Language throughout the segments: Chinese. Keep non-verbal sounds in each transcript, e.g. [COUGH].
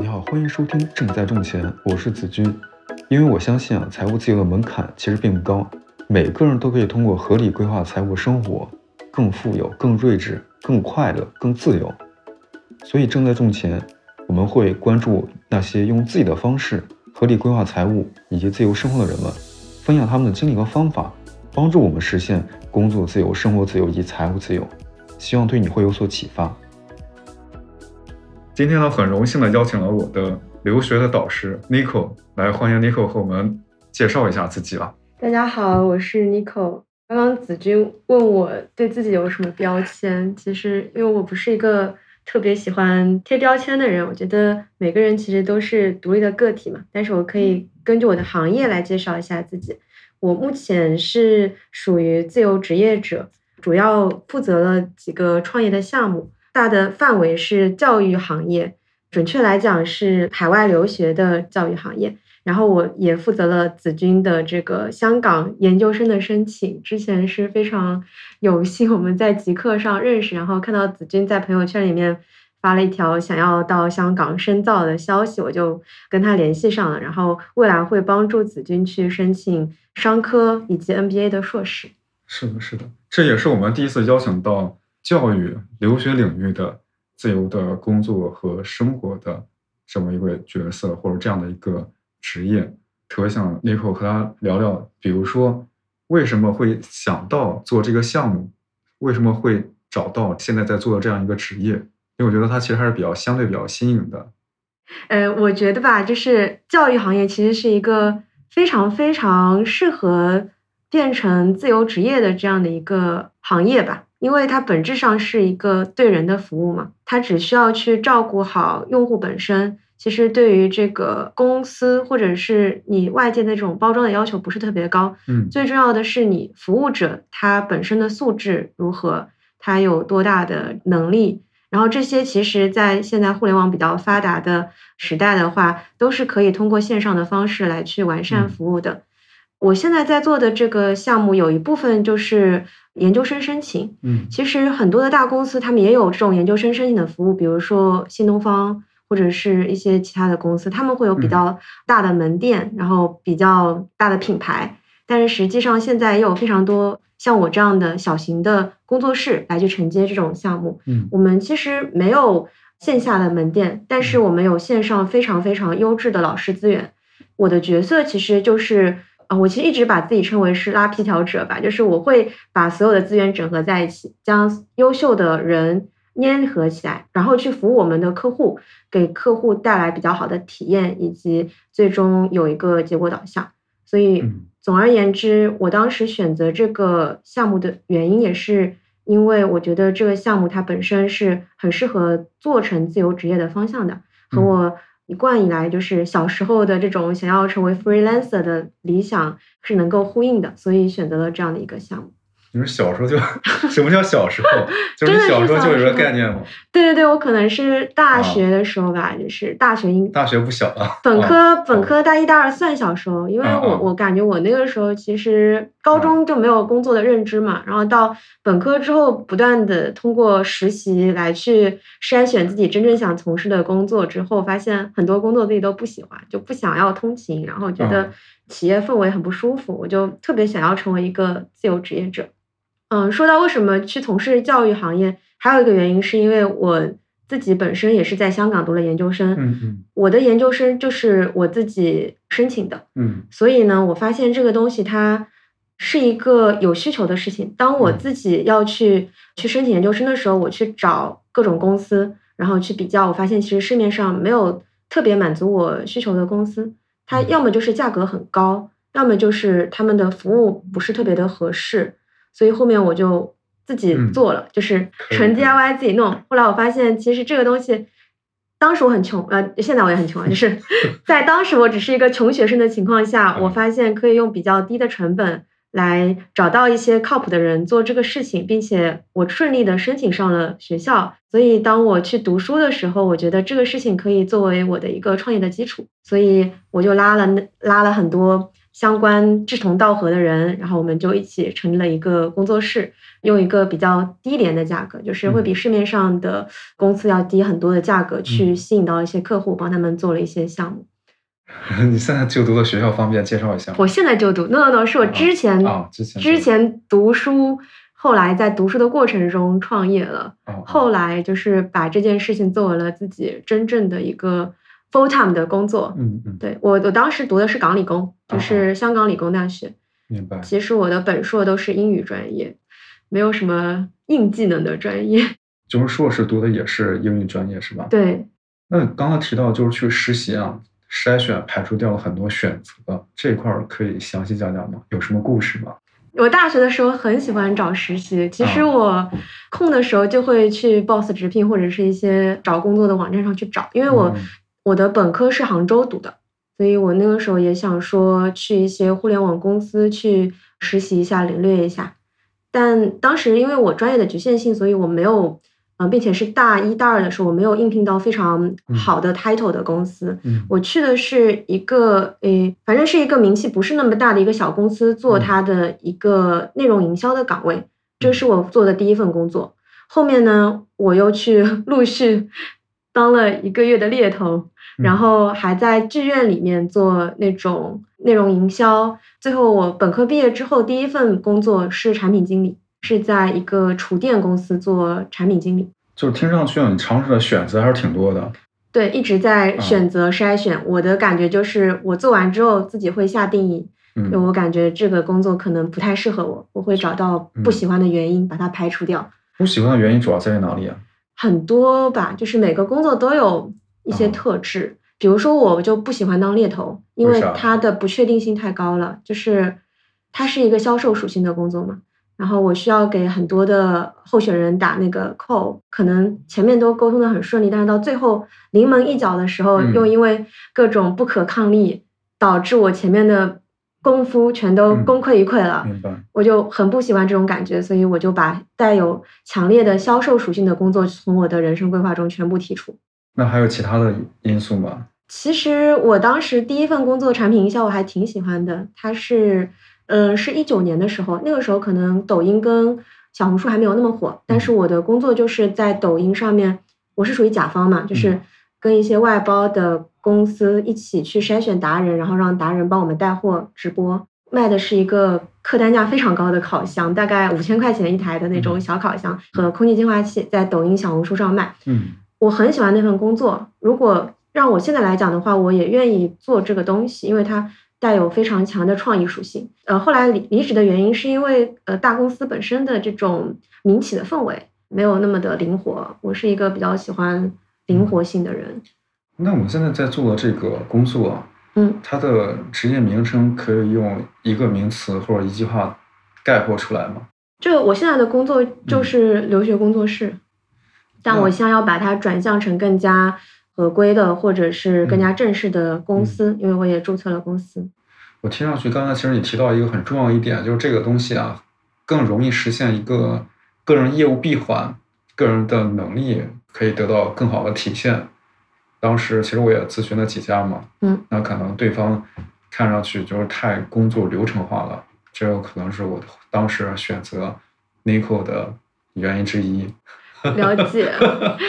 你好，欢迎收听《正在挣钱》，我是子君。因为我相信啊，财务自由的门槛其实并不高，每个人都可以通过合理规划财务生活，更富有、更睿智、更快乐、更自由。所以，正在挣钱，我们会关注那些用自己的方式合理规划财务以及自由生活的人们，分享他们的经历和方法，帮助我们实现工作自由、生活自由以及财务自由。希望对你会有所启发。今天呢，很荣幸的邀请了我的留学的导师 Nico 来，欢迎 Nico 和我们介绍一下自己吧。大家好，我是 Nico。刚刚子君问我对自己有什么标签，其实因为我不是一个特别喜欢贴标签的人，我觉得每个人其实都是独立的个体嘛。但是我可以根据我的行业来介绍一下自己。我目前是属于自由职业者，主要负责了几个创业的项目。大的范围是教育行业，准确来讲是海外留学的教育行业。然后我也负责了子君的这个香港研究生的申请。之前是非常有幸我们在极客上认识，然后看到子君在朋友圈里面发了一条想要到香港深造的消息，我就跟他联系上了。然后未来会帮助子君去申请商科以及 MBA 的硕士。是的，是的，这也是我们第一次邀请到。教育留学领域的自由的工作和生活的这么一个角色，或者这样的一个职业，特别想 Nico 和他聊聊，比如说为什么会想到做这个项目，为什么会找到现在在做的这样一个职业？因为我觉得它其实还是比较相对比较新颖的。呃，我觉得吧，就是教育行业其实是一个非常非常适合变成自由职业的这样的一个行业吧。因为它本质上是一个对人的服务嘛，它只需要去照顾好用户本身。其实对于这个公司或者是你外界的这种包装的要求不是特别高。嗯，最重要的是你服务者他本身的素质如何，他有多大的能力，然后这些其实在现在互联网比较发达的时代的话，都是可以通过线上的方式来去完善服务的。我现在在做的这个项目有一部分就是研究生申请，嗯，其实很多的大公司他们也有这种研究生申请的服务，比如说新东方或者是一些其他的公司，他们会有比较大的门店，然后比较大的品牌，但是实际上现在也有非常多像我这样的小型的工作室来去承接这种项目，嗯，我们其实没有线下的门店，但是我们有线上非常非常优质的老师资源，我的角色其实就是。啊，我其实一直把自己称为是拉皮条者吧，就是我会把所有的资源整合在一起，将优秀的人粘合起来，然后去服务我们的客户，给客户带来比较好的体验，以及最终有一个结果导向。所以，总而言之，我当时选择这个项目的原因，也是因为我觉得这个项目它本身是很适合做成自由职业的方向的，和我。一贯以来，就是小时候的这种想要成为 freelancer 的理想是能够呼应的，所以选择了这样的一个项目。你说小时候就 [LAUGHS] 什么叫小时候？[LAUGHS] 就是小时候就有这个概念吗？对对对，我可能是大学的时候吧，就是大学应大学不小了。本科本科大一大二算小时候，因为我我感觉我那个时候其实高中就没有工作的认知嘛，然后到本科之后不断的通过实习来去筛选自己真正想从事的工作，之后发现很多工作自己都不喜欢，就不想要通勤，然后觉得企业氛围很不舒服，我就特别想要成为一个自由职业者。嗯，说到为什么去从事教育行业，还有一个原因是因为我自己本身也是在香港读了研究生，嗯嗯，我的研究生就是我自己申请的，嗯，所以呢，我发现这个东西它是一个有需求的事情。当我自己要去去申请研究生的时候，我去找各种公司，然后去比较，我发现其实市面上没有特别满足我需求的公司，它要么就是价格很高，要么就是他们的服务不是特别的合适。所以后面我就自己做了，就是纯 DIY 自己弄。后来我发现，其实这个东西，当时我很穷，呃，现在我也很穷啊。就是 [LAUGHS] 在当时我只是一个穷学生的情况下，我发现可以用比较低的成本来找到一些靠谱的人做这个事情，并且我顺利的申请上了学校。所以当我去读书的时候，我觉得这个事情可以作为我的一个创业的基础，所以我就拉了拉了很多。相关志同道合的人，然后我们就一起成立了一个工作室，用一个比较低廉的价格，就是会比市面上的公司要低很多的价格，去吸引到一些客户，帮他们做了一些项目。[LAUGHS] 你现在就读的学校方便介绍一下？我现在就读，no no no，是我之前啊，之前之前读书，后来在读书的过程中创业了，后来就是把这件事情作为了自己真正的一个 full time 的工作。嗯嗯，对我我当时读的是港理工，就是香港理工大学。明白。其实我的本硕都是英语专业，没有什么硬技能的专业。[LAUGHS] 就是硕士读的也是英语专业是吧？对。那刚刚提到就是去实习啊。筛选排除掉了很多选择，这块儿可以详细讲讲吗？有什么故事吗？我大学的时候很喜欢找实习，其实我空的时候就会去 Boss 直聘或者是一些找工作的网站上去找，因为我我的本科是杭州读的，所以我那个时候也想说去一些互联网公司去实习一下，领略一下。但当时因为我专业的局限性，所以我没有。嗯，并且是大一、大二的时候，我没有应聘到非常好的 title 的公司。嗯，我去的是一个诶，反正是一个名气不是那么大的一个小公司，做它的一个内容营销的岗位。这是我做的第一份工作。后面呢，我又去 [LAUGHS] 陆续当了一个月的猎头，然后还在志愿里面做那种内容营销。最后，我本科毕业之后，第一份工作是产品经理。是在一个厨电公司做产品经理，就是听上去你尝试的选择还是挺多的。对，一直在选择筛选。我的感觉就是，我做完之后自己会下定义，就我感觉这个工作可能不太适合我，我会找到不喜欢的原因把它排除掉。不喜欢的原因主要在于哪里啊？很多吧，就是每个工作都有一些特质。比如说，我就不喜欢当猎头，因为它的不确定性太高了，就是它是一个销售属性的工作嘛。然后我需要给很多的候选人打那个 call，可能前面都沟通的很顺利，但是到最后临门一脚的时候，又因为各种不可抗力，导致我前面的功夫全都功亏一篑了。明白。我就很不喜欢这种感觉，所以我就把带有强烈的销售属性的工作从我的人生规划中全部剔除。那还有其他的因素吗？其实我当时第一份工作产品营销我还挺喜欢的，它是。嗯，是一九年的时候，那个时候可能抖音跟小红书还没有那么火，但是我的工作就是在抖音上面，我是属于甲方嘛，就是跟一些外包的公司一起去筛选达人，然后让达人帮我们带货直播，卖的是一个客单价非常高的烤箱，大概五千块钱一台的那种小烤箱和空气净化器，在抖音、小红书上卖。嗯，我很喜欢那份工作，如果让我现在来讲的话，我也愿意做这个东西，因为它。带有非常强的创意属性。呃，后来离离职的原因是因为呃大公司本身的这种民企的氛围没有那么的灵活。我是一个比较喜欢灵活性的人。那我们现在在做的这个工作，嗯，它的职业名称可以用一个名词或者一句话概括出来吗？这我现在的工作就是留学工作室，但我想要把它转向成更加。合规的或者是更加正式的公司，因为我也注册了公司。我听上去，刚才其实你提到一个很重要一点，就是这个东西啊，更容易实现一个个人业务闭环，个人的能力可以得到更好的体现。当时其实我也咨询了几家嘛，嗯，那可能对方看上去就是太工作流程化了，这有可能是我当时选择 Nico 的原因之一。[LAUGHS] 了解，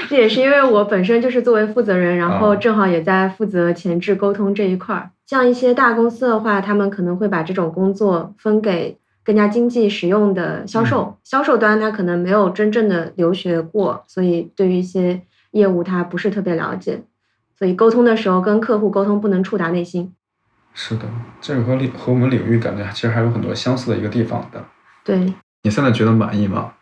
这也是因为我本身就是作为负责人，然后正好也在负责前置沟通这一块儿。像一些大公司的话，他们可能会把这种工作分给更加经济实用的销售，销售端他可能没有真正的留学过，所以对于一些业务他不是特别了解，所以沟通的时候跟客户沟通不能触达内心。是的，这个和领和我们领域感觉其实还有很多相似的一个地方的。对，你现在觉得满意吗？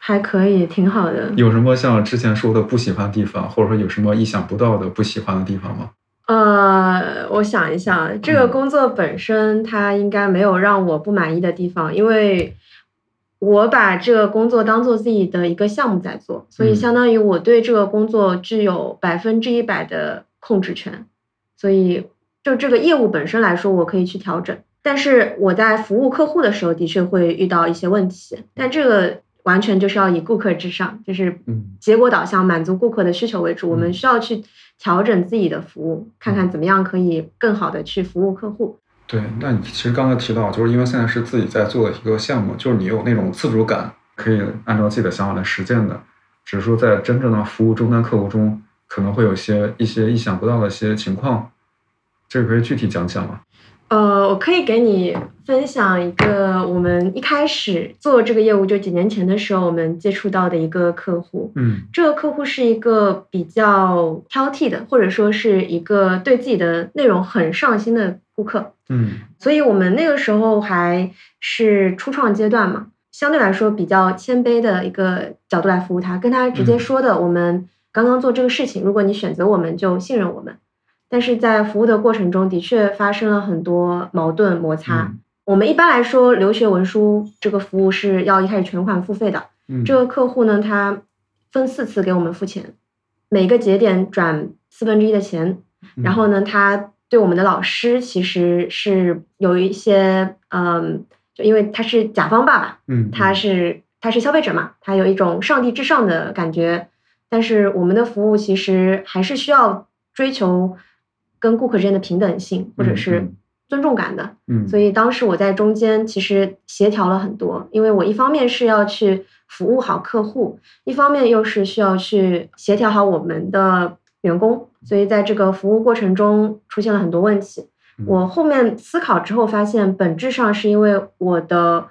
还可以，挺好的。有什么像之前说的不喜欢的地方，或者说有什么意想不到的不喜欢的地方吗？呃，我想一想，这个工作本身它应该没有让我不满意的地方，因为我把这个工作当做自己的一个项目在做，所以相当于我对这个工作具有百分之一百的控制权，所以就这个业务本身来说，我可以去调整。但是我在服务客户的时候，的确会遇到一些问题，但这个。完全就是要以顾客至上，就是结果导向，满足顾客的需求为主。我们需要去调整自己的服务，看看怎么样可以更好的去服务客户。对，那你其实刚才提到，就是因为现在是自己在做的一个项目，就是你有那种自主感，可以按照自己的想法来实践的。只是说在真正的服务终端客户中，可能会有些一些意想不到的一些情况，这个可以具体讲讲吗？呃，我可以给你分享一个我们一开始做这个业务，就几年前的时候，我们接触到的一个客户。嗯这个客户是一个比较挑剔的，或者说是一个对自己的内容很上心的顾客。嗯所以我们那个时候还是初创阶段嘛，相对来说比较谦卑的一个角度来服务他，跟他直接嗯说的，我们刚刚做这个事情，如果你选择我们，就信任我们。但是在服务的过程中，的确发生了很多矛盾摩擦。嗯我们一般来说，留学文书这个服务是要一开始全款付费的。嗯，这个客户呢，他分四次给我们付钱，每个节点转四分之一的钱，嗯然后呢，他对我们的老师其实是有一些，嗯，就因为他是甲方爸爸，嗯，他是他是消费者嘛，他有一种上帝至上的感觉，但是我们的服务其实还是需要追求跟顾客之间的平等性或者嗯是嗯尊重感的。嗯，所以当时我在中间其实协调了很多，因为我一方面是要去服务好客户，一方面又是需要去协调好我们的员工，所以在这个服务过程中出现了很多问题。嗯我后面思考之后发现，本质上是因为我的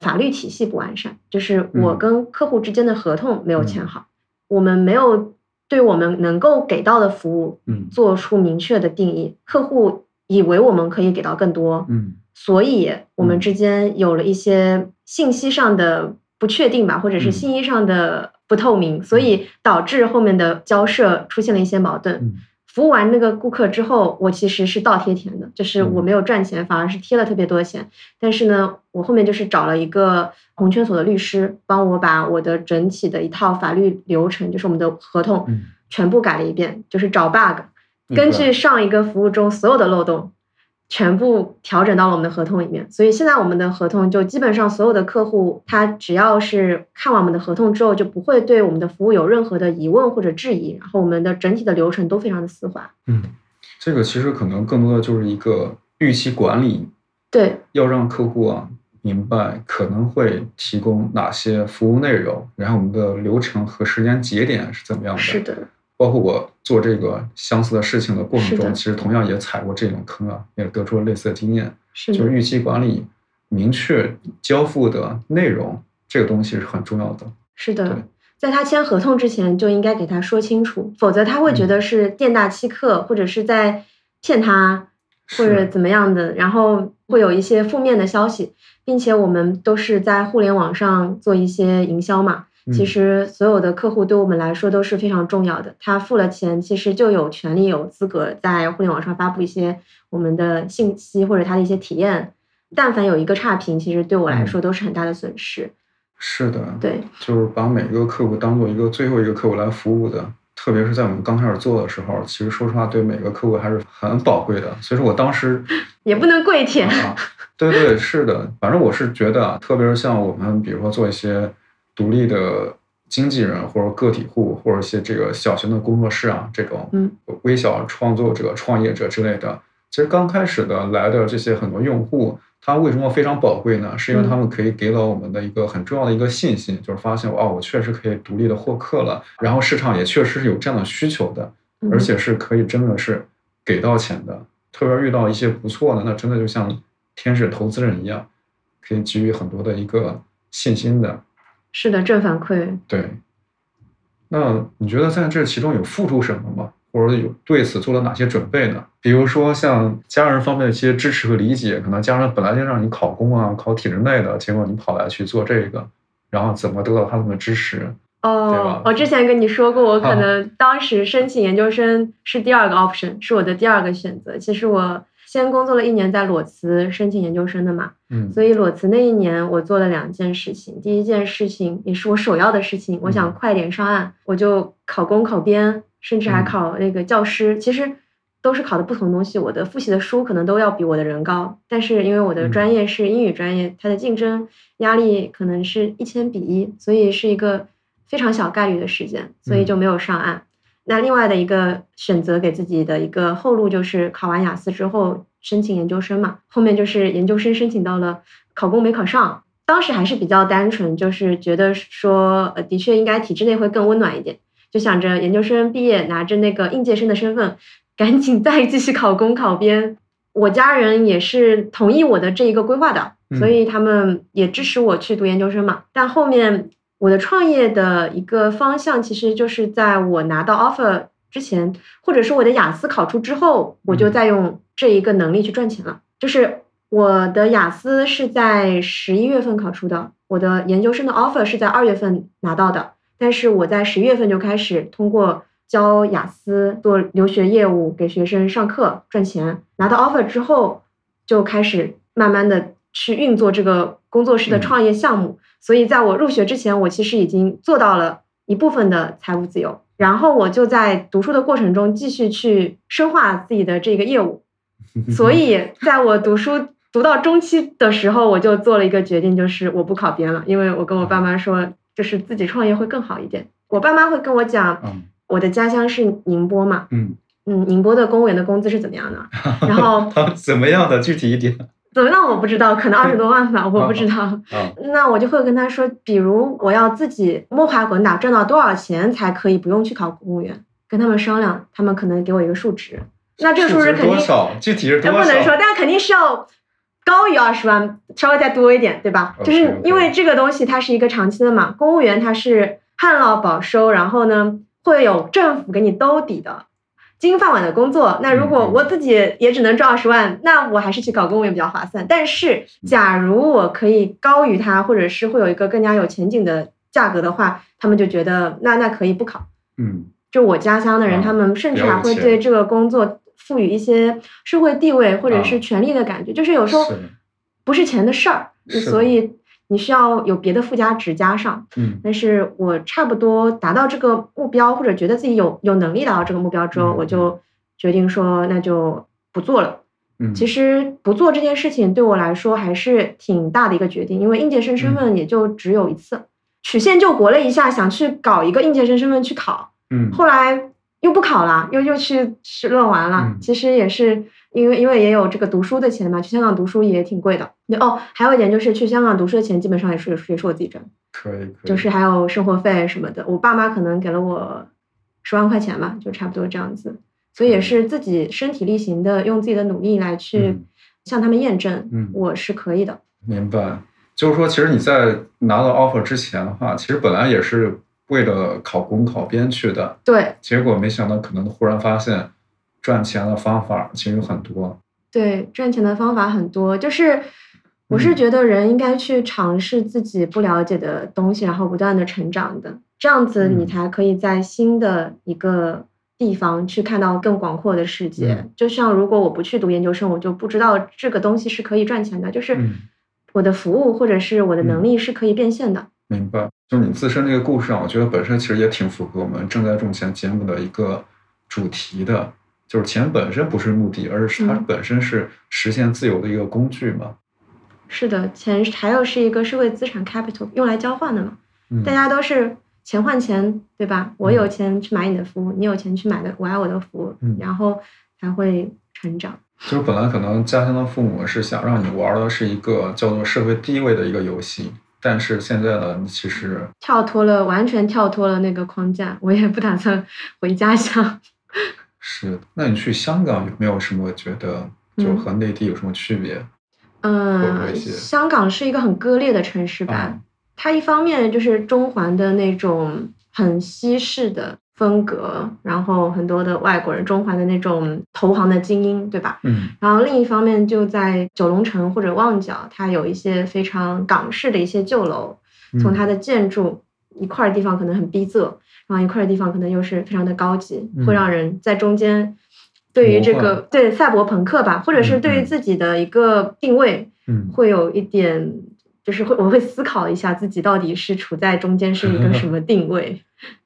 法律体系不完善，就是我嗯跟客户之间的合同没有签嗯好，我们没有对我们能够给到的服务嗯。做出明确的定义，客户以为我们可以给到更多，嗯。所以我们嗯。之间有了一些信息上的不确定吧，或者是嗯。信息上的不透明，所以导致后面的交涉出现了一些矛盾。嗯服务完那个顾客之后，我其实是倒贴钱的，就是嗯。我没有赚钱，反而是贴了特别多的钱。但是呢，我后面就是找了一个红圈所的律师，帮我把我的整体的一套法律流程，就是我们的合同，嗯。全部改了一遍，就是找 bug，根据上一个服务中所有的漏洞，全部调整到了我们的合同里面。所以现在我们的合同就基本上所有的客户，他只要是看完我们的合同之后，就不会对我们的服务有任何的疑问或者质疑。然后我们的整体的流程都非常的丝滑。嗯，这个其实可能更多的就是一个预期管理，对，要让客户啊明白可能会提供哪些服务内容，然后我们的流程和时间节点是怎么样的。是的，包括我做这个相似的事情的过程中，其实同样也踩过这种坑啊，也得出了类似的经验。是的，就是预期管理，明确交付的内容，这个东西是很重要的。是的。在他签合同之前就应该给他说清楚，否则他会觉嗯得是店大欺客，或者是在骗他，或者怎么样的，然后会有一些负面的消息，并且我们都是在互联网上做一些营销嘛。其嗯实所有的客户对我们来说都是非常重要的，他付了钱，其实就有权利、有资格在互联网上发布一些我们的信息或者他的一些体验。但凡有一个差评，其实对我来嗯说都是很大的损失。是的，对，就是把每个客户当做一个最后一个客户来服务的。特别是在我们刚开始做的时候，其实说实话，对每个客户还是很宝贵的。所以说我当时 [LAUGHS] 也不能跪舔。啊，对对是的，反正我是觉得啊，特别是像我们比如说做一些独立的经纪人或者个体户，或者一些这个小型的工作室啊，这种嗯微小创作者、创业者之类的，其实刚开始的来的这些很多用户，他为什么非常宝贵呢？是因为他们可以给了我们的一个很重要的一个信心，就是发现哦，我确实可以独立的获客了，然后市场也确实是有这样的需求的，嗯而且是可以真的是给到钱的。特别遇到一些不错的，那真的就像天使投资人一样，可以给予很多的一个信心的。是的，正反馈。对，那你觉得在这其中有付出什么吗？或者有对此做了哪些准备呢？比如说像家人方面的一些支持和理解，可能家人本来就让你考公啊、考体制内的，结果你跑来去做这个，然后怎么得到他们的支持？哦，我之前跟你说过，我可啊能当时申请研究生是第二个 option，是我的第二个选择。其实我先工作了一年在裸辞申请研究生的嘛，嗯所以裸辞那一年我做了两件事情。第一件事情也是我首要的事情，我想嗯快点上岸，我就考公、考编，甚至还嗯考那个教师。其实都是考的不同东西，我的复习的书可能都要比我的人高，但是因为我的嗯专业是英语专业，它的竞争压力可能是一千比一，所以是一个非常小概率的事件，所以就没有上岸。那另外的一个选择给自己的一个后路就是考完雅思之后申请研究生嘛，后面就是研究生申请到了，考公没考上。当时还是比较单纯，就是觉得说，呃，的确应该体制内会更温暖一点，就想着研究生毕业拿着那个应届生的身份，赶紧再继续考公考编。我家人也是同意我的这一个规划的，所以他们也支持我去读研究生嘛。但后面我的创业的一个方向，其实就是在我拿到 offer 之前，或者是我的雅思考出之后，我就在用这一个能力去赚钱了。就是我的雅思是在十一月份考出的，我的研究生的 offer 是在二月份拿到的，但是我在十一月份就开始通过。教雅思做留学业务，给学生上课赚钱。拿到 offer 之后，就开始慢慢的去运作这个工作室的创业项目。所以在我入学之前，我其实已经做到了一部分的财务自由。然后我就在读书的过程中继续去深化自己的这个业务。[LAUGHS] 所以在我读书读到中期的时候，我就做了一个决定，就是我不考编了，因为我跟我爸妈说，就是自己创业会更好一点。我爸妈会跟我讲。我的家乡是宁波嘛，嗯嗯，宁波的公务员的工资是怎么样的？[LAUGHS] 然后 [LAUGHS] 怎么样的？具体一点。怎么样？我不知道，可能二十多万吧，我不知道。那我就会跟他说，比如我要自己摸爬滚打赚到多少钱才可以不用去考公务员？跟他们商量，他们可能给我一个数值。那这个数值肯定具体是多少？不能说，但肯定是要高于二十万，稍微再多一点，对吧？就是因为这个东西它是一个长期的嘛，公务员它是旱涝保收，然后呢？会有政府给你兜底的金饭碗的工作。那如果我自己也只能赚二十万，那我还是去搞公务员比较划算。但是，假如我可以高于他，或者是会有一个更加有前景的价格的话，他们就觉得那那可以不考。嗯，就我家乡的人，他们甚至还会对这个工作赋予一些社会地位或者是权利的感觉。就是有时候不是钱的事儿，所以。你需要有别的附加值加上，嗯，但是我差不多达到这个目标，或者觉得自己有有能力达到这个目标之后，我就决定说那就不做了。嗯，其实不做这件事情对我来说还是挺大的一个决定，因为应届生身份也就只有一次，曲线救国了一下，想去搞一个应届生身份去考，嗯，后来又不考了，又又去吃论完了，其实也是。因为因为也有这个读书的钱嘛，去香港读书也挺贵的。哦，还有一点就是去香港读书的钱基本上也是也是我自己挣，可以，就是还有生活费什么的，我爸妈可能给了我十万块钱吧，就差不多这样子。所以也是自己身体力行的，用自己的努力来去向他们验证，嗯，我是可以的。明白，就是说，其实你在拿到 offer 之前的话，其实本来也是为了考公考编去的，对，结果没想到可能忽然发现。赚钱的方法其实有很多，对，赚钱的方法很多，就是我是觉得人应该去尝试自己不了解的东西，然后不断的成长的，这样子你才可以在新的一个地方去看到更广阔的世界。就像如果我不去读研究生，我就不知道这个东西是可以赚钱的，就是我的服务或者是我的能力是可以变现的。明白，就是你自身这个故事啊，我觉得本身其实也挺符合我们正在种钱节目的一个主题的。就是钱本身不是目的，而是它本身是实现自由的一个工具嘛。是的，钱还有是一个社会资产 capital，用来交换的嘛。嗯大家都是钱换钱，对吧？我有钱去买你的服务，你有钱去买的我爱我的服务，然后才会成长。就是本来可能家乡的父母是想让你玩的是一个叫做社会地位的一个游戏，但是现在呢，其实跳脱了，完全跳脱了那个框架，我也不打算回家乡。是，那你去香港有没有什么觉得就和内地有什么区别？嗯，香港是一个很割裂的城市吧。它一方面就是中环的那种很西式的风格，然后很多的外国人，中环的那种投行的精英，对吧？嗯。然后另一方面就在九龙城或者旺角，它有一些非常港式的一些旧楼，从它的建筑一块地方可能很逼仄。然后一块的地方可能又是非常的高级，会让人在中间对于这个对赛博朋克吧，或者是对于自己的一个定位，会有一点就是会我会思考一下自己到底是处在中间是一个什么 [LAUGHS] 定位。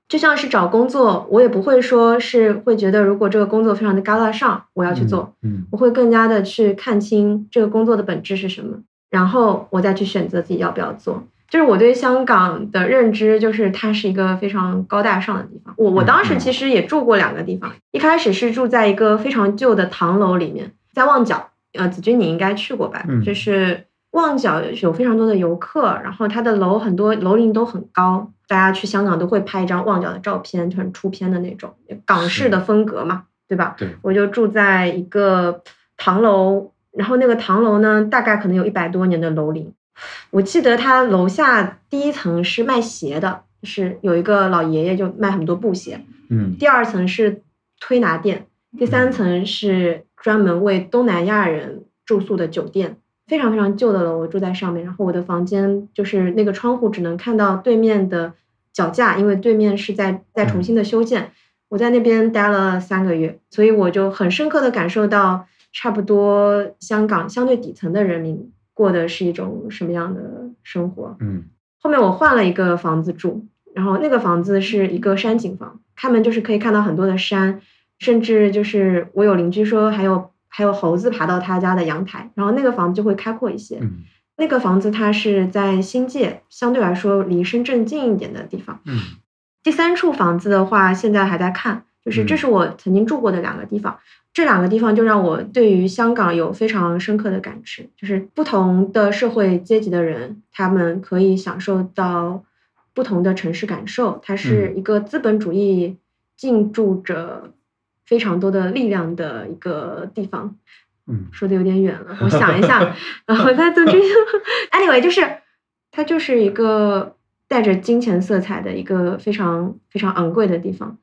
就像是找工作，我也不会说是会觉得如果这个工作非常的高大上，我要去做，我会更加的去看清这个工作的本质是什么，然后我再去选择自己要不要做。就是我对香港的认知，就是它是一个非常高大上的地方。我我当时其实也住过两个地方，一开始是住在一个非常旧的唐楼里面，在旺角呃，子君你应该去过吧？嗯就是旺角有非常多的游客，然后它的楼很多楼龄都很高，大家去香港都会拍一张旺角的照片，就很出片的那种港式的风格嘛，对吧？对，我就住在一个唐楼，然后那个唐楼呢，大概可能有一百多年的楼龄。我记得他楼下第一层是卖鞋的，就是有一个老爷爷就卖很多布鞋，嗯第二层是推拿店，第三层是专门为东南亚人住宿的酒店，非常非常旧的楼，我住在上面。然后我的房间就是那个窗户只能看到对面的脚架，因为对面是在在重新的修建。我在那边待了三个月，所以我就很深刻的感受到，差不多香港相对底层的人民过的是一种什么样的生活。嗯后面我换了一个房子住，然后那个房子是一个山景房，开门就是可以看到很多的山，甚至就是我有邻居说还有还有猴子爬到他家的阳台，然后那个房子就会开阔一些。嗯那个房子它是在新界，相对来说离深圳近一点的地方。嗯第三处房子的话，现在还在看，就是这嗯是我曾经住过的两个地方。这两个地方就让我对于香港有非常深刻的感知，就是不同的社会阶级的人，他们可以享受到不同的城市感受。它是一个资本主义进驻着非常多的力量的一个地方。嗯说的有点远了，我想一下，[LAUGHS] 然后它总之，anyway，就是它就是一个带着金钱色彩的一个非常非常昂贵的地方。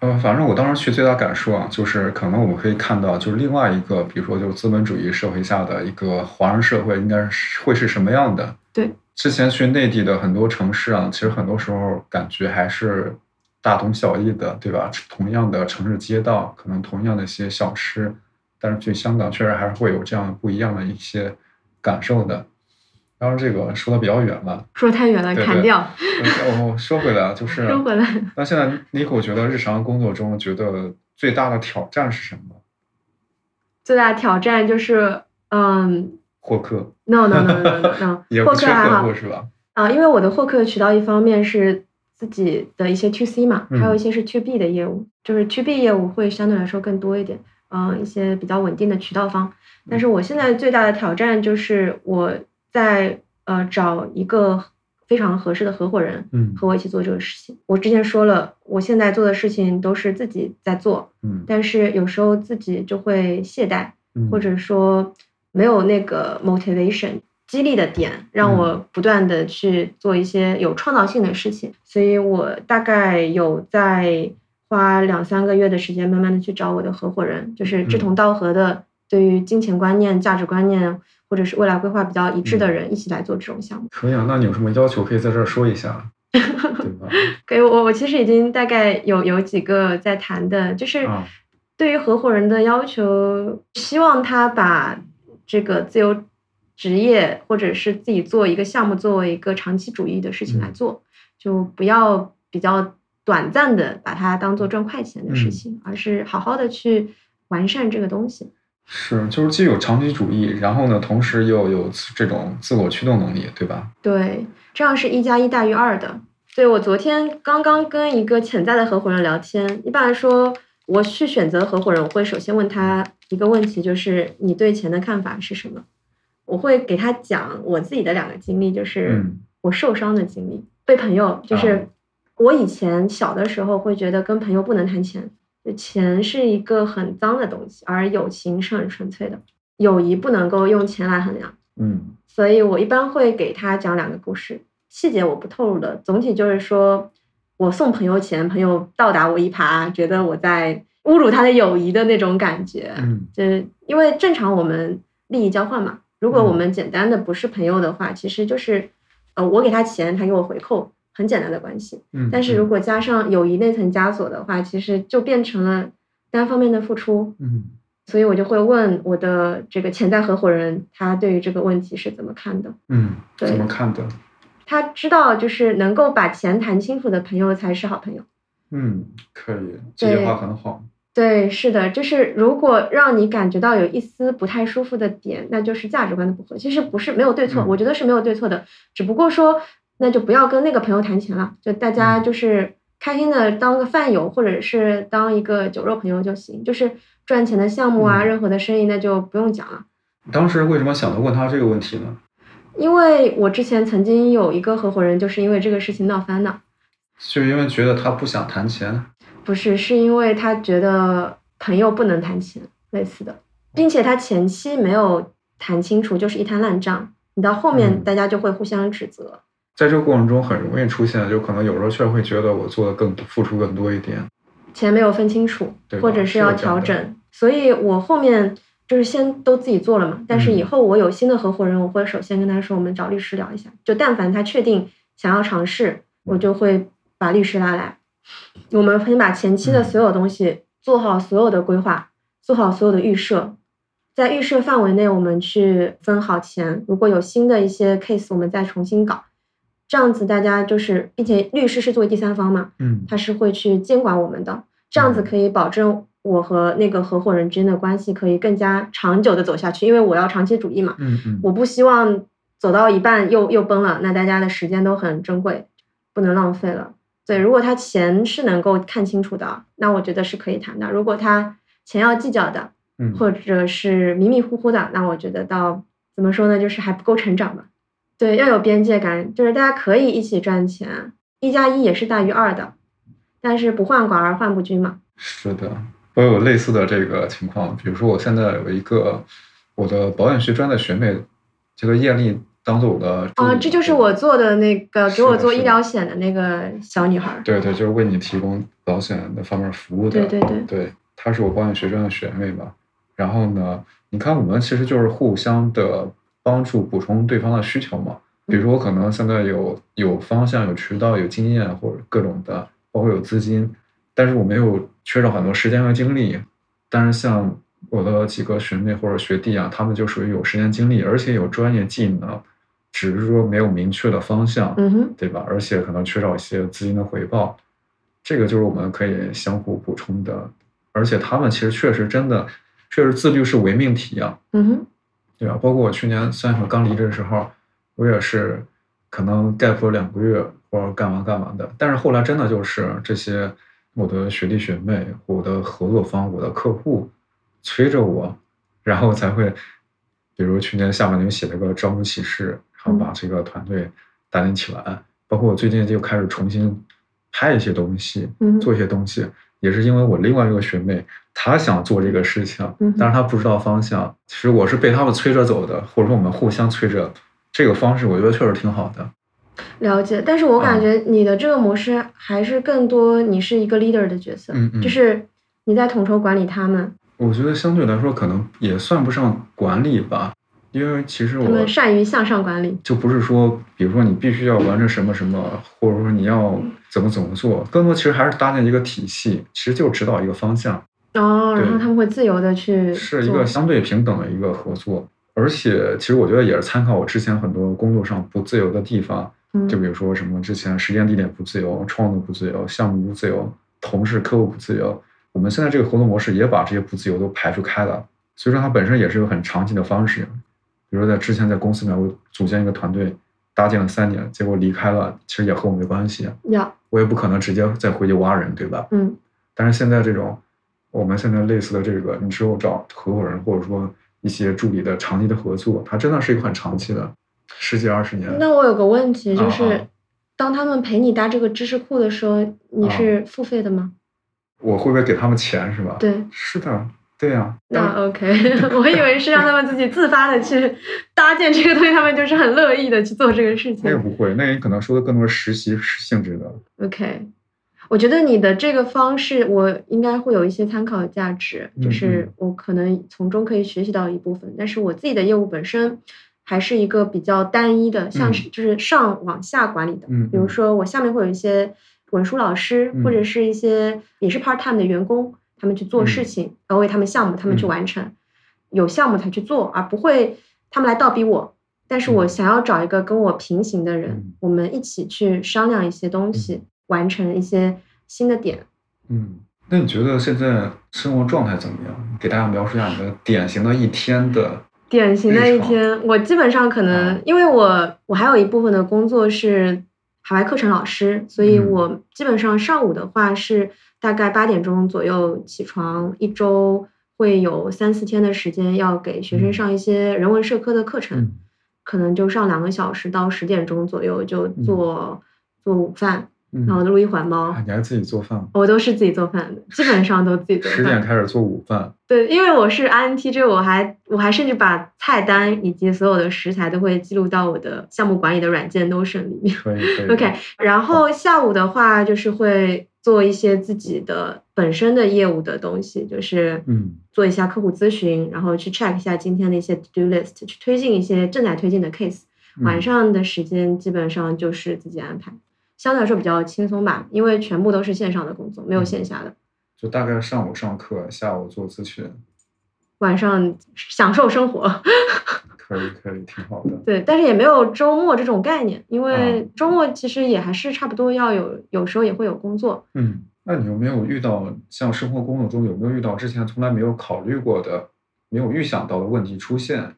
呃，反正我当时去最大感受啊，就是可能我们可以看到，就是另外一个，比如说就是资本主义社会下的一个华人社会应该是会是什么样的。对，之前去内地的很多城市啊，其实很多时候感觉还是大同小异的，对吧？同样的城市街道，可能同样的一些小吃，但是去香港确实还是会有这样不一样的一些感受的。当然，这个说的比较远了。说太远了，对对砍掉，哦，说回来啊，就是说回来。那现在 Nico 觉得日常工作中觉得最大的挑战是什么？最大的挑战就是，嗯获客，，no no no no no no，也获不缺客客还好户是吧？啊、因为我的获客渠道一方面是自己的一些 to C 嘛，嗯还有一些是 to B 的业务，就是 to B 业务会相对来说更多一点，嗯、一些比较稳定的渠道方。但是我现在最大的挑战就是我在呃找一个非常合适的合伙人嗯。和我一起做这个事情。我之前说了，我现在做的事情都是自己在做，嗯。但是有时候自己就会懈怠，嗯。或者说没有那个 motivation 激励的点，让我不断的去做一些有创造性的事情。所以我大概有在花两三个月的时间，慢慢的去找我的合伙人，就是志同道合的，对于金钱观念、价值观念或者是未来规划比较一致的人，一起来做这种项目。可以啊。那你有什么要求可以在这儿说一下，[LAUGHS] 对吧？给我我其实已经大概有有几个在谈的，就是啊对于合伙人的要求，希望他把这个自由职业或者是自己做一个项目作为一个长期主义的事情来嗯做，就不要比较短暂的把它当做赚快钱的事嗯情，而是好好的去完善这个东西。是，就是既有长期主义，然后呢，同时又有这种自我驱动能力，对吧？对，这样是一加一大于二的。所以我昨天刚刚跟一个潜在的合伙人聊天，一般来说，我去选择合伙人，我会首先问他一个问题，就是你对钱的看法是什么？我会给他讲我自己的两个经历，就是嗯我受伤的经历，被朋友，就啊是我以前小的时候会觉得跟朋友不能谈钱，就钱是一个很脏的东西，而友情是很纯粹的，友谊不能够用钱来衡量。嗯所以我一般会给他讲两个故事，细节我不透露的。总体就是说，我送朋友钱，朋友倒打我一耙，觉得我在侮辱他的友谊的那种感觉。嗯就是因为正常我们利益交换嘛，如果我嗯们简单的不是朋友的话，其实就是呃我给他钱，他给我回扣，很简单的关系。嗯。但是如果加上友谊那层枷锁的话，其实就变成了单方面的付出。嗯所以我就会问我的这个潜在合伙人，他对于这个问题是怎么看的？嗯，对怎么看的？他知道，就是能够把钱谈清楚的朋友才是好朋友。嗯，可以，这句话很好。对，是的，就是如果让你感觉到有一丝不太舒服的点，那就是价值观的不合。其实不是没有对错，嗯我觉得是没有对错的，只不过说那就不要跟那个朋友谈钱了，就大家嗯就是开心的当个饭友，或者是当一个酒肉朋友就行。就是赚钱的项目啊，嗯任何的生意那就不用讲了。当时为什么想到问他这个问题呢？因为我之前曾经有一个合伙人，就是因为这个事情闹翻的。就因为觉得他不想谈钱，不是，是因为他觉得朋友不能谈钱，类似的，并且他前期没有谈清楚，就是一摊烂账。你到后面，嗯大家就会互相指责。在这个过程中很容易出现，就可能有时候确实会觉得我做的更付出更多一点。钱没有分清楚对，或者是要调整，所以我后面就是先都自己做了嘛。但是以嗯后我有新的合伙人，我会首先跟他说，我们找律师聊一下。就但凡他确定想要尝试，我就会把律师拉来，我们先把前期的嗯所有东西做好，所有的规划，做好所有的预设。在预设范围内，我们去分好钱。如果有新的一些 case，我们再重新搞。这样子大家就是，并且律师是作为第三方嘛，嗯他是会去监管我们的，这样子嗯可以保证我和那个合伙人之间的关系可以更加长久的走下去，因为我要长期主义嘛，嗯嗯，我不希望走到一半又又崩了，那大家的时间都很珍贵，不能浪费了。对，如果他钱是能够看清楚的，那我觉得是可以谈的。如果他钱要计较的，嗯或者是迷迷糊糊的，那我觉得到怎么说呢，就是还不够成长吧。对，要有边界感，就是大家可以一起赚钱，一加一也是大于二的，但是不患寡而患不均嘛。是的，我有类似的这个情况。比如说，我现在有一个我的保险学专的学妹，这个艳丽当做我的啊，理这就是我做的那个给我做医疗险的那个小女孩儿。对对，就是为你提供保险的方面服务的。对对对对，她是我保险学专的学妹嘛。然后呢，你看我们其实就是互相的帮助，补充对方的需求嘛。比如说，我可能现在有有方向、有渠道、有经验或者各种的，包括有资金，但是我没有缺少很多时间和精力。但是像我的几个学妹或者学弟啊，他们就属于有时间精力，而且有专业技能，只是说没有明确的方向。嗯哼，对吧？而且可能缺少一些资金的回报，这个就是我们可以相互补充的。而且他们其实确实真的，确实自律是伪命题啊，嗯哼，对吧？包括我去年三月份刚离职的时候，我也是可能 gap 了两个月或者干嘛干嘛的，但是后来真的就是这些我的学弟学妹、我的合作方、我的客户催着我，然后才会，比如去年下半年写了个招募启事，然后把这个团队搭建起来。包括我最近就开始重新拍一些东西，嗯做一些东西，也是因为我另外一个学妹，她想做这个事情嗯，但是他不知道方向。其实我是被他们催着走的，或者说我们互相催着，这个方式我觉得确实挺好的。了解。但是我感啊觉你的这个模式还是更多，你是一个 leader 的角色，嗯嗯就是你在统筹管理他们，我觉得相对来说可能也算不上管理吧，因为其实他我们善于向上管理。就不是说，比如说你必须要完成什么什么，或者说你要怎么怎么做，更多其实还是搭建一个体系，其实就是指导一个方向，哦，然后他们会自由的去是一个相对平等的一个合作。而且其实我觉得也是参考我之前很多工作上不自由的地方，嗯就比如说什么之前时间地点不自由，创作不自由，项目不自由，同事客户不自由。我们现在这个合作模式也把这些不自由都排除开了，所以说它本身也是一个很长期的方式。比如说在之前在公司里面，我组建一个团队，搭建了三年，结果离开了，其实也和我没关系，要我也不可能直接再回去挖人，对吧？嗯但是现在这种，我们现在类似的这个，你只有找合伙人或者说一些助理的长期的合作，它真的是一个很长期的，十几二十年。那我有个问题，就是、当他们陪你搭这个知识库的时候，你啊是付费的吗？我会不会给他们钱是吧？，对，是的，对呀、那 OK，[LAUGHS] 我以为是让他们自己自发的去搭建这个东西，他们就是很乐意的去做这个事情那。个不会，那你可能说的更多是实习性质的。OK，我觉得你的这个方式，我应该会有一些参考价值，嗯就是我可能从中可以学习到一部分。但是我自己的业务本身还是一个比较单一的，像是就是上往下管理的。嗯。比如说我下面会有一些文书老师，嗯或者是一些也是 part time 的员工，他们去做事嗯。情，然后为他们项目他们去嗯。完成，有项目才去做，而不会他们来倒逼我。但是我嗯。想要找一个跟我平行的人，嗯。我们一起去商量一些东西，完成一些新的点。嗯，那你觉得现在生活状态怎么样？给大家描述一下你的典型的一天的。典型的一天，我基本上可能，啊因为我我还有一部分的工作是海外课程老师，所以嗯我基本上上午的话是大概八点钟左右起床，一周会有三四天的时间要给学生上一些人文社科的课程，嗯可能就上两个小时到十点钟左右就做、做午饭，嗯然后录一会儿猫。啊，你还自己做饭？我都是自己做饭的，基本上都自己做十点。开始做午饭，对，因为我是 INTJ，我还我还甚至把菜单以及所有的食材都会记录到我的项目管理的软件 Notion 里面。可以可以。[LAUGHS] OK，然后下午的话就是会做一些自己的本身的业务的东西，就是嗯做一下客户咨询，然后去 check 一下今天的一些 to do list，去推进一些正在推进的 case。嗯晚上的时间基本上就是自己安排，相对来说比较轻松吧，因为全部都是线上的工作，没有线下的。就大概上午上课，下午做咨询，晚上享受生活，[LAUGHS] 可以可以，挺好的。对，但是也没有周末这种概念，因为嗯周末其实也还是差不多要有，有时候也会有工作。嗯，那你有没有遇到像生活工作中有没有遇到之前从来没有考虑过的、没有预想到的问题出现？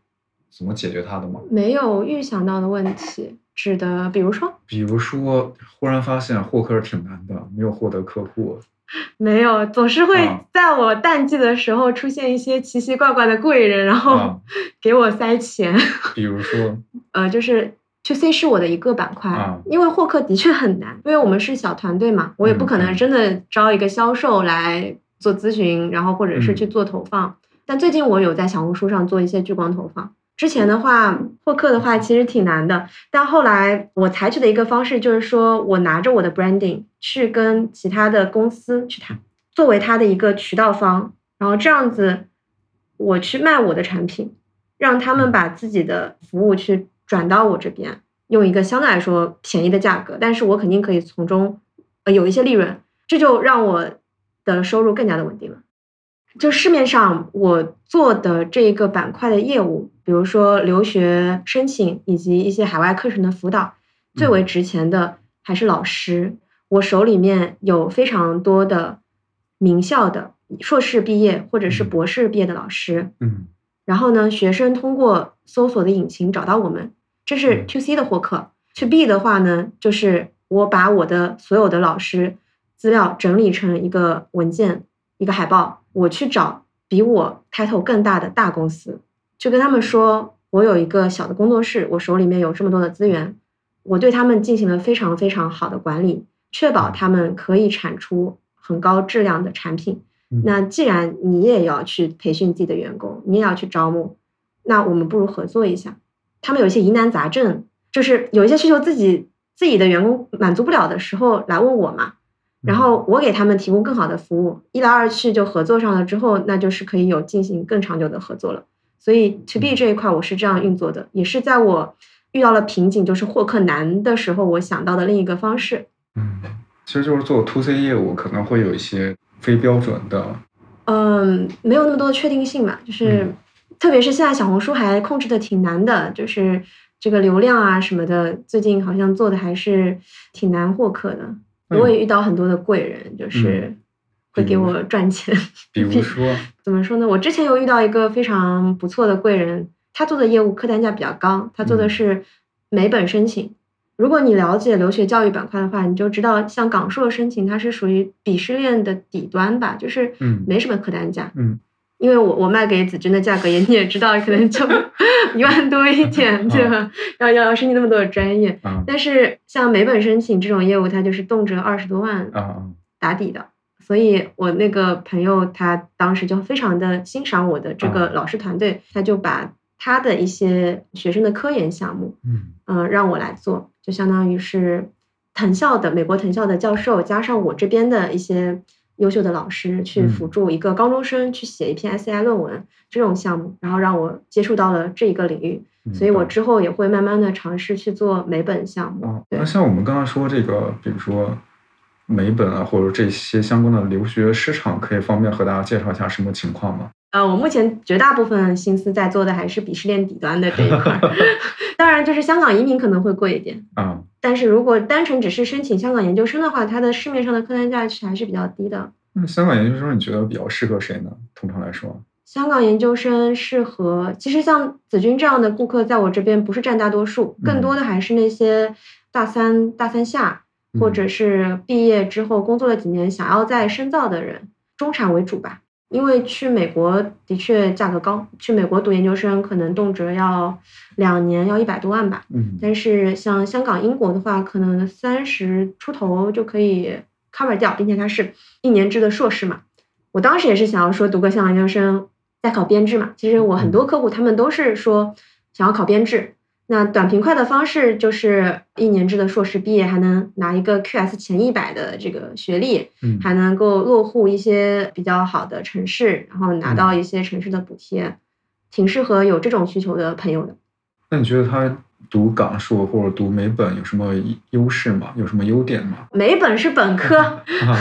怎么解决它的吗？没有预想到的问题，指的比如说比如说，忽然发现获客是挺难的，没有获得客户。[LAUGHS] 没有，总是会啊在我淡季的时候出现一些奇奇怪怪的贵人，然后啊 [LAUGHS] 给我塞钱。比如说，呃，就是 to C 是我的一个板块，啊因为获客的确很难，因为我们是小团队嘛，我也不可能嗯真的招一个销售来做咨询，然后或者是嗯去做投放。但最近我有在小红书上做一些聚光投放。之前的话，获客的话其实挺难的，但后来我采取的一个方式就是说，我拿着我的 branding 去跟其他的公司去谈，作为他的一个渠道方，然后这样子我去卖我的产品，让他们把自己的服务去转到我这边，用一个相对来说便宜的价格，但是我肯定可以从中呃有一些利润，这就让我的收入更加的稳定了。就市面上我做的这一个板块的业务，比如说留学申请以及一些海外课程的辅导，最为值钱的还是老师。我手里面有非常多的名校的硕士毕业或者是嗯博士毕业的老师，嗯然后呢，学生通过搜索的引擎找到我们，这是嗯 to C 的获客。to B 的话呢，就是我把我的所有的老师资料整理成一个文件、一个海报，我去找比我 title 更大的大公司，去跟他们说，我有一个小的工作室，我手里面有这么多的资源，我对他们进行了非常非常好的管理，确保他们可以产出很高质量的产品。嗯那既然你也要去培训自己的员工，你也要去招募，那我们不如合作一下。他们有一些疑难杂症，就是有一些需求自己自己的员工满足不了的时候来问我嘛，然后我给他们提供更好的服务，一来二去就合作上了之后，那就是可以有进行更长久的合作了。所以 to B 这一块我是这样运作的，也是在我遇到了瓶颈，就是获客难的时候，我想到的另一个方式。嗯，其实就是做 to C 业务可能会有一些非标准的，嗯，没有那么多的确定性吧，就是、嗯特别是现在小红书还控制的挺难的，就是这个流量啊什么的，最近好像做的还是挺难获客的。嗯我也遇到很多的贵人，就是会给我赚钱。比如 [LAUGHS] 说，怎么说呢？我之前有遇到一个非常不错的贵人，他做的业务客单价比较高，他做的嗯是每本申请。如果你了解留学教育板块的话，你就知道，像港硕申请，它是属于鄙视链的底端吧，就是嗯没什么客单价。嗯因为我我卖给子君的价格也你也知道，可能就 [LAUGHS] 一万多一点，对吧？[LAUGHS] 要要要申请那么多的专业，啊但是像每本申请这种业务，它就是动辄二十多万打底的。所以我那个朋友他当时就非常的欣赏我的这个啊老师团队，他就把他的一些学生的科研项目，嗯嗯、让我来做，就相当于是藤校的美国藤校的教授加上我这边的一些优秀的老师去嗯辅助一个高中生去写一篇 SCI 论文这种项目，然后让我接触到了这一个领域，所以我之后也会慢慢的尝试去做美本项目。那像我们刚刚说这个，比如说美本啊，或者这些相关的留学市场，可以方便和大家介绍一下什么情况吗？呃，我目前绝大部分心思在做的还是鄙视链底端的这一块儿，[LAUGHS] 当然就是香港移民可能会贵一点，啊，但是如果单纯只是申请香港研究生的话，它的市面上的客单价其实还是比较低的。那香港研究生你觉得比较适合谁呢？通常来说，香港研究生适合，其实像子君这样的顾客，在我这边不是占大多数，更多的还是那些大三、大三下，或者是毕业之后工作了几年想要再深造的人，中产为主吧。因为去美国的确价格高，去美国读研究生可能动辄要两年要一百多万吧。嗯但是像香港、英国的话，可能三十出头就可以 cover 掉，并且它是一年制的硕士嘛。我当时也是想要说读个香港研究生，再考编制嘛。其实我很多客户他们都是说想要考编制。那短平快的方式就是一年制的硕士毕业，还能拿一个 QS 前一百的这个学历，嗯还能够落户一些比较好的城市，然后拿到一些城市的补贴，挺适合有这种需求的朋友的。那你觉得他读港硕或者读美本有什么优势吗？有什么优点吗？美本是本科，[LAUGHS] 啊，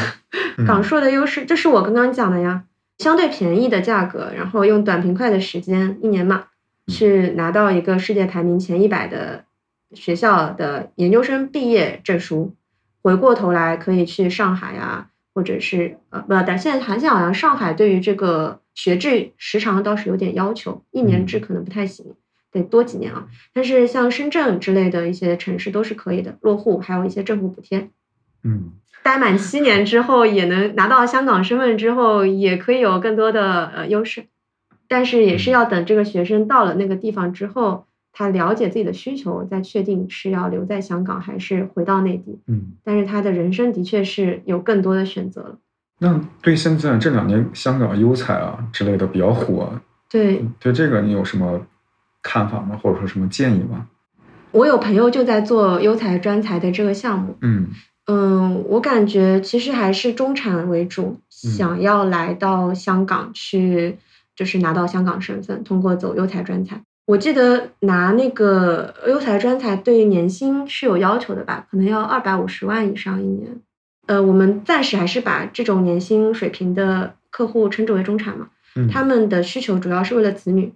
嗯港硕的优势，这是我刚刚讲的呀，相对便宜的价格，然后用短平快的时间，一年嘛，去拿到一个世界排名前一百的学校的研究生毕业证书，回过头来可以去上海啊，或者是呃不，但现在好像好像上海对于这个学制时长倒是有点要求，一年制可能不太行。得多几年啊，但是像深圳之类的一些城市都是可以的，落户还有一些政府补贴。嗯待满七年之后，也能拿到香港身份之后，也可以有更多的呃优势，但是也是要等这个学生到了那个地方之后，他了解自己的需求，再确定是要留在香港还是回到内地。嗯。但是他的人生的确是有更多的选择了。那对现在这两年香港优才啊之类的比较火，对对这个你有什么看法吗？或者说什么建议吗？我有朋友就在做优才专才的这个项目，嗯嗯，我感觉其实还是中产为主，想要来到香港去，就是拿到香港身份，通过走优才专才。我记得拿那个优才专才对于年薪是有要求的吧，可能要二百五十万以上一年。呃，我们暂时还是把这种年薪水平的客户称之为中产嘛，嗯，他们的需求主要是为了子女。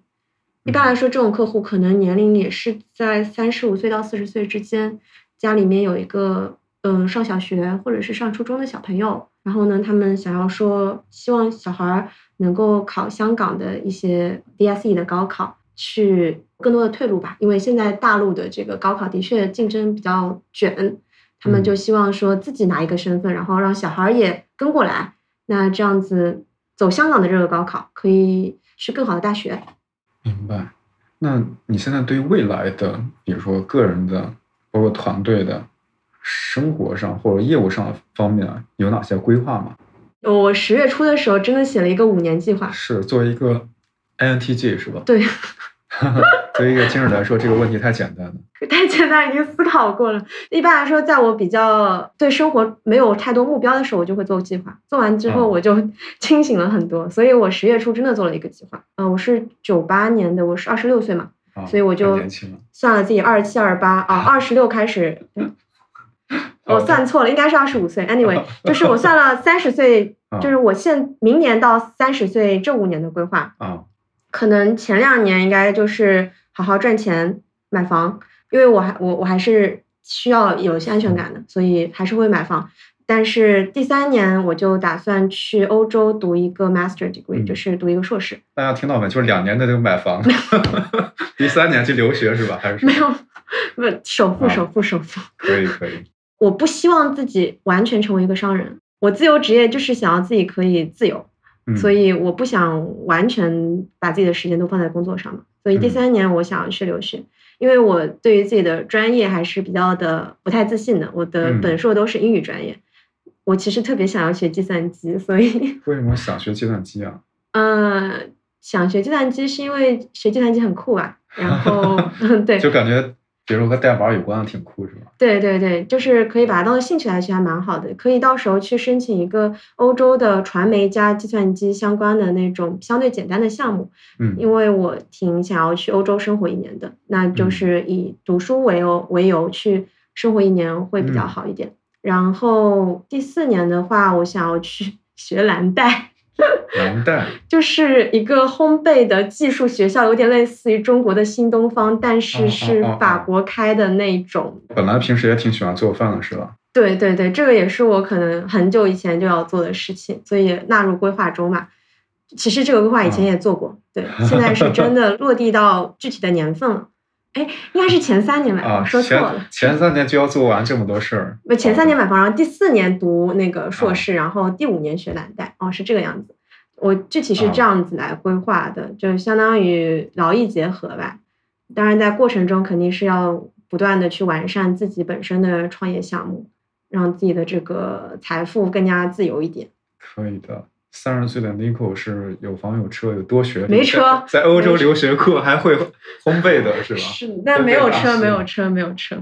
一般来说，这种客户可能年龄也是在三十五岁到四十岁之间，家里面有一个嗯上小学或者是上初中的小朋友，然后呢，他们想要说希望小孩儿能够考香港的一些 DSE 的高考，去更多的退路吧，因为现在大陆的这个高考的确竞争比较卷，他们就希望说自己拿一个身份，然后让小孩儿也跟过来，那这样子走香港的这个高考可以去更好的大学。明白。那你现在对未来的，比如说个人的，包括团队的，生活上或者业务上方面啊有哪些规划吗？我十月初的时候真的写了一个五年计划，是作为一个 INTJ 是吧？对，[LAUGHS] 作为一个新人来说，这个问题太简单了。[LAUGHS] 太简单，已经思考过了。一般来说，在我比较对生活没有太多目标的时候，我就会做计划。做完之后，哦我就 [LAUGHS] 清醒了很多。所以我十月初真的做了一个计划。呃，我是九八年的，我是二十六岁嘛，啊，所以我就。算了自己二十七、二十八啊，二十六开始。我算错了，应该是二十五岁。Anyway，就是我算了三十岁，啊就是我现明年到三十岁这五年的规划。啊，可能前两年应该就是好好赚钱买房，因为我还我我还是需要有一些安全感的，所以还是会买房。但是第三年我就打算去欧洲读一个 master degree，、嗯就是读一个硕士。大家听到没？就是两年的就买房，[LAUGHS] 第三年去留学是吧？还是没有，不首付啊首付首付。可以可以。我不希望自己完全成为一个商人，我自由职业就是想要自己可以自由。嗯、所以我不想完全把自己的时间都放在工作上嘛。所以第嗯三年我想要去留学，因为我对于自己的专业还是比较的不太自信的。我的嗯本硕都是英语专业，我其实特别想要学计算机，所以为什么想学计算机啊？[LAUGHS] 呃，想学计算机是因为学计算机很酷啊。然后嗯，[LAUGHS] 对就感觉比如说和代码有关的挺酷是吧？对对对，就是可以把它当做兴趣来学，还蛮好的。可以到时候去申请一个欧洲的传媒加计算机相关的那种相对简单的项目，嗯因为我挺想要去欧洲生活一年的，那嗯就是以读书为由为由去生活一年会比较嗯好一点。然后第四年的话，我想要去 [LAUGHS] 学蓝带。[LAUGHS] 蓝带就是一个烘焙的技术学校，有点类似于中国的新东方，但哦是是法国开的那种本来平时也挺喜欢做饭的是吧？对对对，这个也是我可能很久以前就要做的事情，所以纳入规划中嘛。其实这个规划以前也做过，对，现在是真的落地到具体的年份了。哎，应该是前三年买房，啊，说错了前。前三年就要做完这么多事儿，不，前三年买房，然后第四年读那个硕啊士，然后第五年学蓝带，哦，是这个样子。我具体是这样子来规划的，就相当于劳逸结合吧。当然，在过程中肯定是要不断的去完善自己本身的创业项目，让自己的这个财富更加自由一点。可以的。三十岁的 Nico 是有房有车有多学历，没车，在欧洲留学过，还会烘焙的是吧？是，但没有车，没有车，没有车。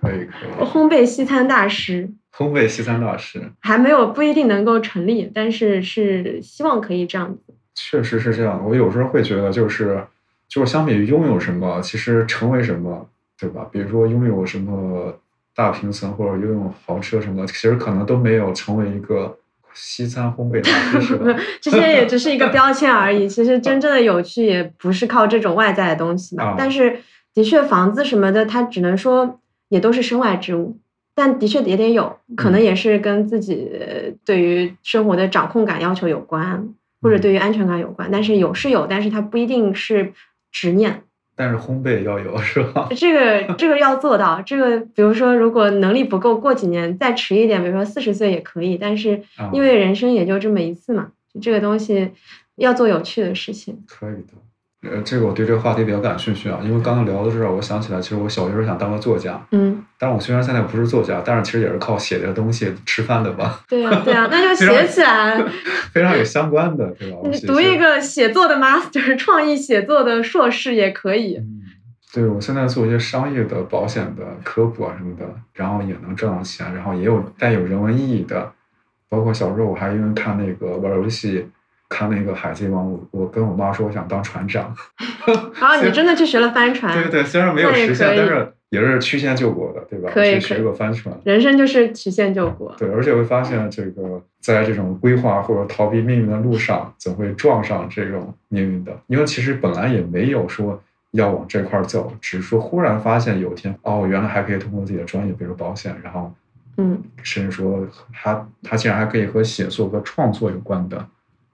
可以可以。烘焙西餐大师。烘焙西餐大师还没有不一定能够成立，但是是希望可以这样子。确实是这样，我有时候会觉得，就是就是相比于拥有什么，其实成为什么，对吧？比如说拥有什么大平层或者拥有豪车什么，其实可能都没有成为一个。西餐烘焙大师是吧？[LAUGHS] 这些也只是一个标签而已。其实真正的有趣也不是靠这种外在的东西嘛。但是的确，房子什么的，它只能说也都是身外之物。但的确也得有，可能也是跟自己对于生活的掌控感要求有关，或者对于安全感有关。但是有是有，但是它不一定是执念。但是烘焙要有 [LAUGHS] 是吧？这个这个要做到。这个比如说，如果能力不够，过几年再迟一点，比如说四十岁也可以。但是因为人生也就这么一次嘛，这个东西要做有趣的事情。可以的。呃，这个我对这个话题比较感兴趣啊，因为刚刚聊的时候，我想起来，其实我小学时候想当个作家。嗯。但是我虽然现在不是作家，但是其实也是靠写这个东西吃饭的吧？对呀，对呀，那就 [LAUGHS] 写起来。[LAUGHS] 非常有相关的，对吧？你读一个写作的 master，[LAUGHS] 创意写作的硕士也可以。嗯，对，我现在做一些商业的、保险的科普啊什么的，然后也能挣到钱，然后也有带有人文意义的。包括小时候我还因为看那个玩游戏。看那个海贼王，我我跟我妈说我想当船长。[LAUGHS] 啊，你真的去学了帆船？对对对，虽然没有实现，但是也是曲线救国的，对吧？可以学个帆船。人生就是曲线救国。对，而且会发现这个在这种规划或者逃避命运的路上，总会撞上这种命运的。因为其实本来也没有说要往这块走，只是说忽然发现有一天，哦，原来还可以通过自己的专业，比如保险，然后，嗯，甚至说他他竟然还可以和写作和创作有关的。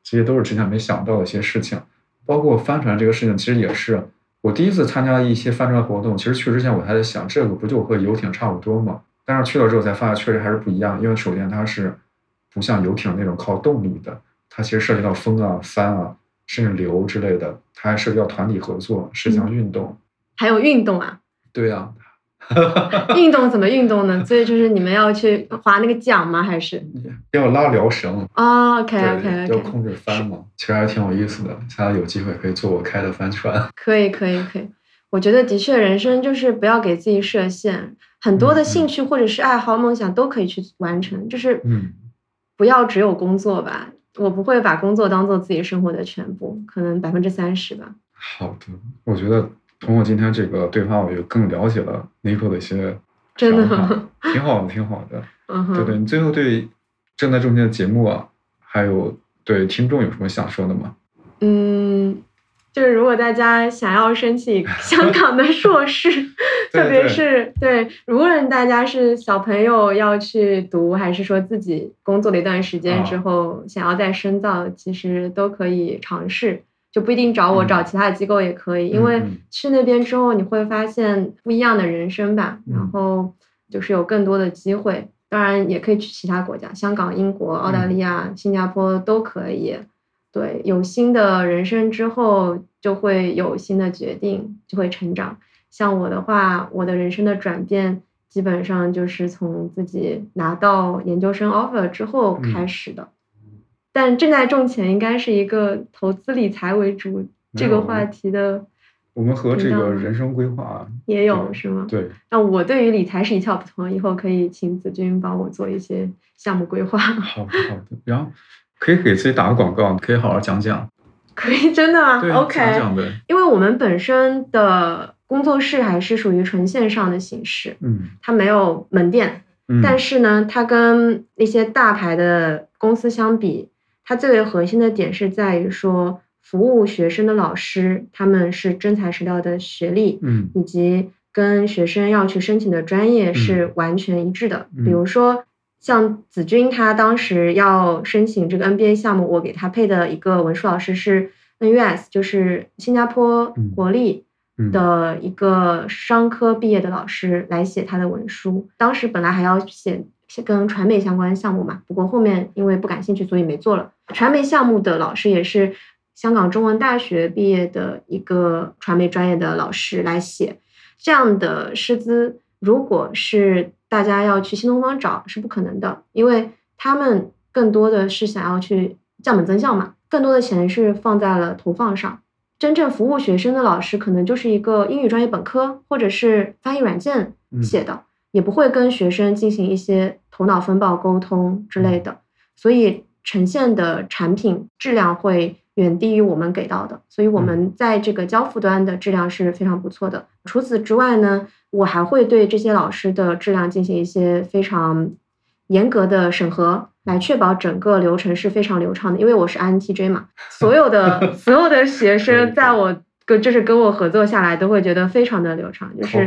这些都是之前没想到的一些事情，包括帆船这个事情，其实也是我第一次参加一些帆船活动。其实去之前我还在想，这个不就和游艇差不多吗？但是去了之后才发现，确实还是不一样。因为首先它是不像游艇那种靠动力的，它其实涉及到风啊、帆啊，甚至流之类的，它还涉及到团体合作、是一项运动。还有运动啊？对呀。[LAUGHS] 运动怎么运动呢？所以就是你们要去划那个桨吗？还是要拉撩绳？OK OK，要控制帆嘛，其实还挺有意思的。下次有机会可以坐我开的帆船。可以可以可以，我觉得的确，人生就是不要给自己设限，很多的兴趣或者是爱好、梦想都可以去完成，就是嗯，不要只有工作吧。我不会把工作当做自己生活的全部，可能百分之三十吧。好的，我觉得。通过今天这个对话，我就更了解了 Nico 的一些真的，[LAUGHS] 挺好的，挺好的。[LAUGHS] 嗯对对，你最后对正在中间的节目啊，还有对听众有什么想说的吗？嗯，就是如果大家想要申请 [LAUGHS] 香港的硕士，特别是对，无论大家是小朋友要去读，还是说自己工作了一段时间之后想要再深造，其实都可以尝试。就不一定找我，找其他的机构也可以，因为去那边之后你会发现不一样的人生吧，然后就是有更多的机会。当然也可以去其他国家，香港、英国、澳大利亚、新加坡都可以。对，有新的人生之后，就会有新的决定，就会成长。像我的话，我的人生的转变基本上就是从自己拿到研究生 offer 之后开始的。但正在种钱应该是一个投资理财为主这个话题的。我们和这个人生规划也有是吗？对。那我对于理财是一窍不通，以后可以请子君帮我做一些项目规划。好的，好的。然后可以给自己打个广告，可以好好讲讲。[LAUGHS] 可以，真的吗？OK。讲讲呗。因为我们本身的工作室还是属于纯线上的形式，嗯，它没有门店，但是呢，它跟那些大牌的公司相比。它最为核心的点是在于说，服务学生的老师他们是真材实料的学历，嗯，以及跟学生要去申请的专业是完全一致的。比如说，像子君他当时要申请这个 NBA 项目，我给他配的一个文书老师是 NUS，就是新加坡国立的一个商科毕业的老师来写他的文书。当时本来还要写。跟传媒相关的项目嘛。不过后面因为不感兴趣，所以没做了。传媒项目的老师也是香港中文大学毕业的一个传媒专业的老师来写这样的师资，如果是大家要去新东方找是不可能的，因为他们更多的是想要去降本增效嘛，更多的钱是放在了投放上。真正服务学生的老师，可能就是一个英语专业本科，或者是翻译软件写的，也不会跟学生进行一些头脑风暴沟通之类的，所以呈现的产品质量会远低于我们给到的。所以我们在这个交付端的质量是非常不错的。除此之外呢，我还会对这些老师的质量进行一些非常严格的审核。来确保整个流程是非常流畅的，因为我是 INTJ 嘛，[LAUGHS] 所有的所有的学生在我跟就是跟我合作下来都会觉得非常的流畅，就是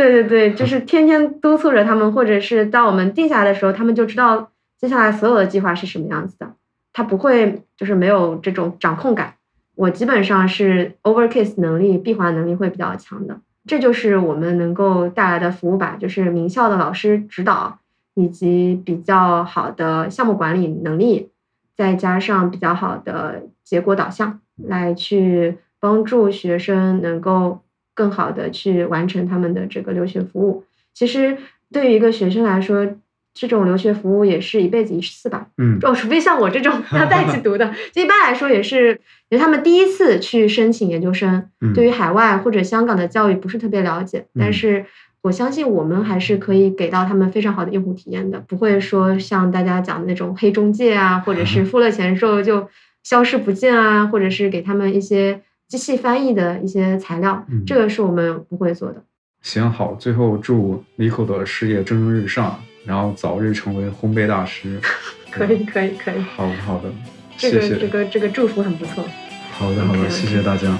对对对，就是天天督促着他们，或者是当我们定下来的时候，他们就知道接下来所有的计划是什么样子的，他不会就是没有这种掌控感。我基本上是 overcase 能力闭环能力会比较强的，这就是我们能够带来的服务吧，就是名校的老师指导。以及比较好的项目管理能力，再加上比较好的结果导向，来去帮助学生能够更好的去完成他们的这个留学服务。其实对于一个学生来说，这种留学服务也是一辈子一次吧。嗯，哦，除非像我这种 [LAUGHS] 要在一起读的，一般来说也是，因为他们第一次去申请研究生，对于海外或者香港的教育不是特别了解，但是。我相信我们还是可以给到他们非常好的用户体验的，不会说像大家讲的那种黑中介啊，或者是 [LAUGHS] 付了钱之后就消失不见啊，或者是给他们一些机器翻译的一些材料，这个是我们不会做的。行好，最后祝 Nico 的事业蒸蒸日上，然后早日成为烘焙大师。[LAUGHS] 可以可以可以。好的好的，这个这个这个祝福很不错。好的好的，谢谢大家。